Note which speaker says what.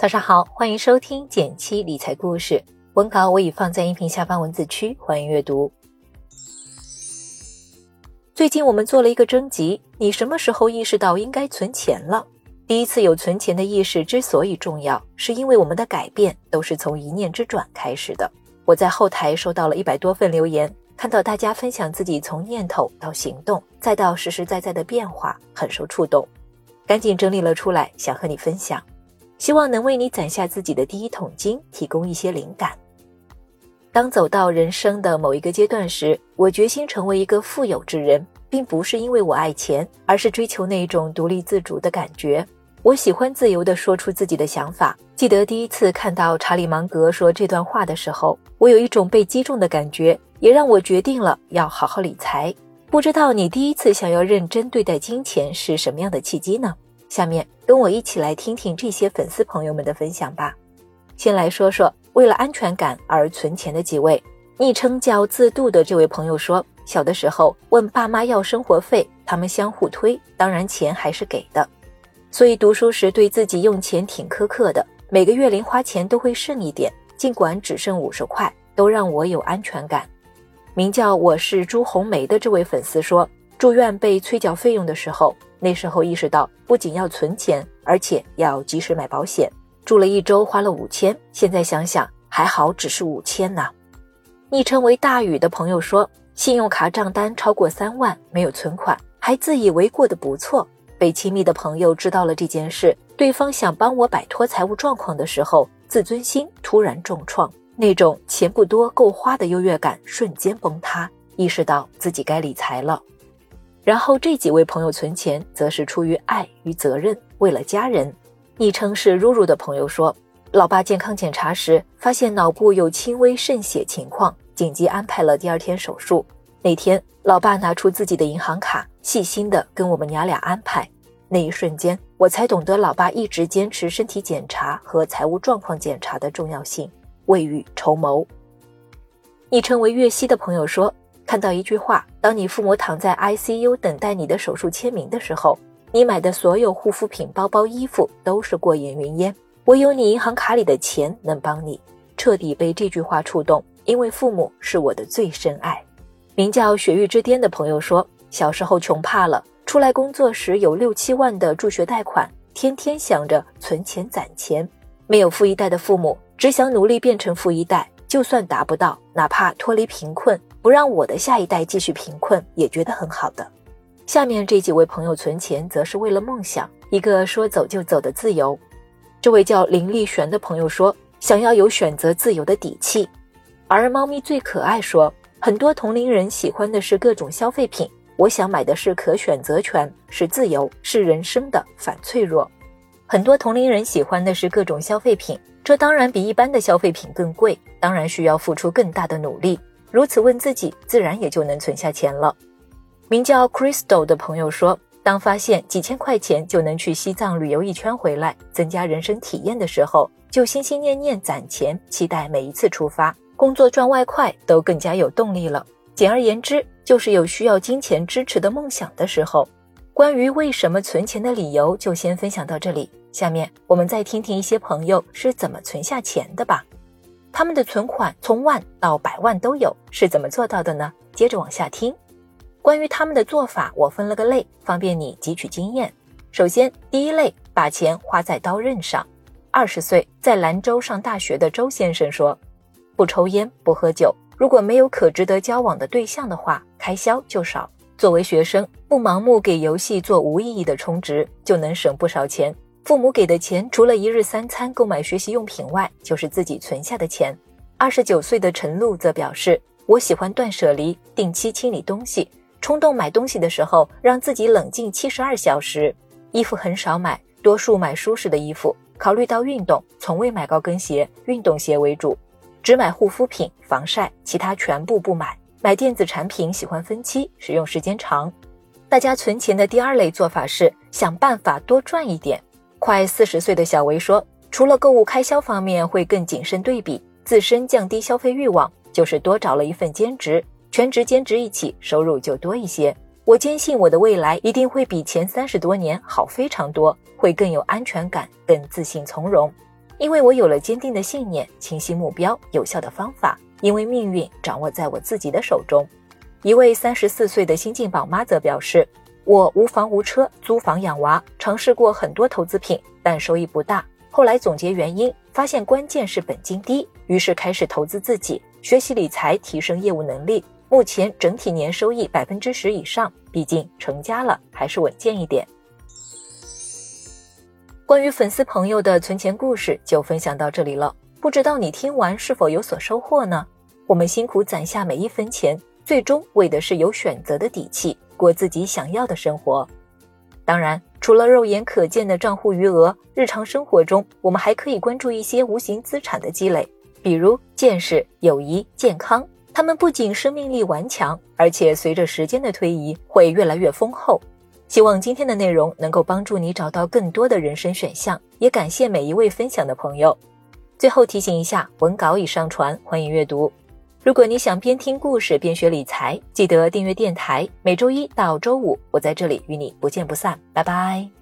Speaker 1: 早上好，欢迎收听减七理财故事。文稿我已放在音频下方文字区，欢迎阅读。最近我们做了一个征集，你什么时候意识到应该存钱了？第一次有存钱的意识之所以重要，是因为我们的改变都是从一念之转开始的。我在后台收到了一百多份留言，看到大家分享自己从念头到行动，再到实实在在的变化，很受触动，赶紧整理了出来，想和你分享。希望能为你攒下自己的第一桶金，提供一些灵感。当走到人生的某一个阶段时，我决心成为一个富有之人，并不是因为我爱钱，而是追求那种独立自主的感觉。我喜欢自由地说出自己的想法。记得第一次看到查理芒格说这段话的时候，我有一种被击中的感觉，也让我决定了要好好理财。不知道你第一次想要认真对待金钱是什么样的契机呢？下面跟我一起来听听这些粉丝朋友们的分享吧。先来说说为了安全感而存钱的几位。昵称叫自度的这位朋友说，小的时候问爸妈要生活费，他们相互推，当然钱还是给的。所以读书时对自己用钱挺苛刻的，每个月零花钱都会剩一点，尽管只剩五十块，都让我有安全感。名叫我是朱红梅的这位粉丝说，住院被催缴费用的时候。那时候意识到，不仅要存钱，而且要及时买保险。住了一周花了五千，现在想想还好，只是五千呐。昵称为大宇的朋友说，信用卡账单超过三万，没有存款，还自以为过得不错。被亲密的朋友知道了这件事，对方想帮我摆脱财务状况的时候，自尊心突然重创，那种钱不多够花的优越感瞬间崩塌，意识到自己该理财了。然后这几位朋友存钱，则是出于爱与责任，为了家人。昵称是如如的朋友说，老爸健康检查时发现脑部有轻微渗血情况，紧急安排了第二天手术。那天，老爸拿出自己的银行卡，细心的跟我们娘俩安排。那一瞬间，我才懂得老爸一直坚持身体检查和财务状况检查的重要性，未雨绸缪。昵称为月溪的朋友说。看到一句话：当你父母躺在 ICU 等待你的手术签名的时候，你买的所有护肤品、包包、衣服都是过眼云烟，唯有你银行卡里的钱能帮你。彻底被这句话触动，因为父母是我的最深爱。名叫雪域之巅的朋友说，小时候穷怕了，出来工作时有六七万的助学贷款，天天想着存钱攒钱。没有富一代的父母，只想努力变成富一代。就算达不到，哪怕脱离贫困，不让我的下一代继续贫困，也觉得很好的。下面这几位朋友存钱，则是为了梦想，一个说走就走的自由。这位叫林立璇的朋友说，想要有选择自由的底气。而猫咪最可爱说，很多同龄人喜欢的是各种消费品，我想买的是可选择权，是自由，是人生的反脆弱。很多同龄人喜欢的是各种消费品，这当然比一般的消费品更贵，当然需要付出更大的努力。如此问自己，自然也就能存下钱了。名叫 Crystal 的朋友说，当发现几千块钱就能去西藏旅游一圈回来，增加人生体验的时候，就心心念念攒钱，期待每一次出发，工作赚外快都更加有动力了。简而言之，就是有需要金钱支持的梦想的时候。关于为什么存钱的理由，就先分享到这里。下面我们再听听一些朋友是怎么存下钱的吧。他们的存款从万到百万都有，是怎么做到的呢？接着往下听。关于他们的做法，我分了个类，方便你汲取经验。首先，第一类，把钱花在刀刃上。二十岁在兰州上大学的周先生说：“不抽烟，不喝酒，如果没有可值得交往的对象的话，开销就少。作为学生，不盲目给游戏做无意义的充值，就能省不少钱。”父母给的钱，除了一日三餐、购买学习用品外，就是自己存下的钱。二十九岁的陈露则表示：“我喜欢断舍离，定期清理东西。冲动买东西的时候，让自己冷静七十二小时。衣服很少买，多数买舒适的衣服。考虑到运动，从未买高跟鞋，运动鞋为主。只买护肤品、防晒，其他全部不买。买电子产品喜欢分期，使用时间长。大家存钱的第二类做法是想办法多赚一点。”快四十岁的小维说：“除了购物开销方面会更谨慎对比，自身降低消费欲望，就是多找了一份兼职，全职兼职一起，收入就多一些。我坚信我的未来一定会比前三十多年好非常多，会更有安全感，更自信从容。”因为我有了坚定的信念、清晰目标、有效的方法。因为命运掌握在我自己的手中。一位三十四岁的新晋宝妈则表示：“我无房无车，租房养娃，尝试过很多投资品，但收益不大。后来总结原因，发现关键是本金低，于是开始投资自己，学习理财，提升业务能力。目前整体年收益百分之十以上，毕竟成家了，还是稳健一点。”关于粉丝朋友的存钱故事就分享到这里了，不知道你听完是否有所收获呢？我们辛苦攒下每一分钱，最终为的是有选择的底气，过自己想要的生活。当然，除了肉眼可见的账户余额，日常生活中我们还可以关注一些无形资产的积累，比如见识、友谊、健康。他们不仅生命力顽强，而且随着时间的推移会越来越丰厚。希望今天的内容能够帮助你找到更多的人生选项，也感谢每一位分享的朋友。最后提醒一下，文稿已上传，欢迎阅读。如果你想边听故事边学理财，记得订阅电台。每周一到周五，我在这里与你不见不散。拜拜。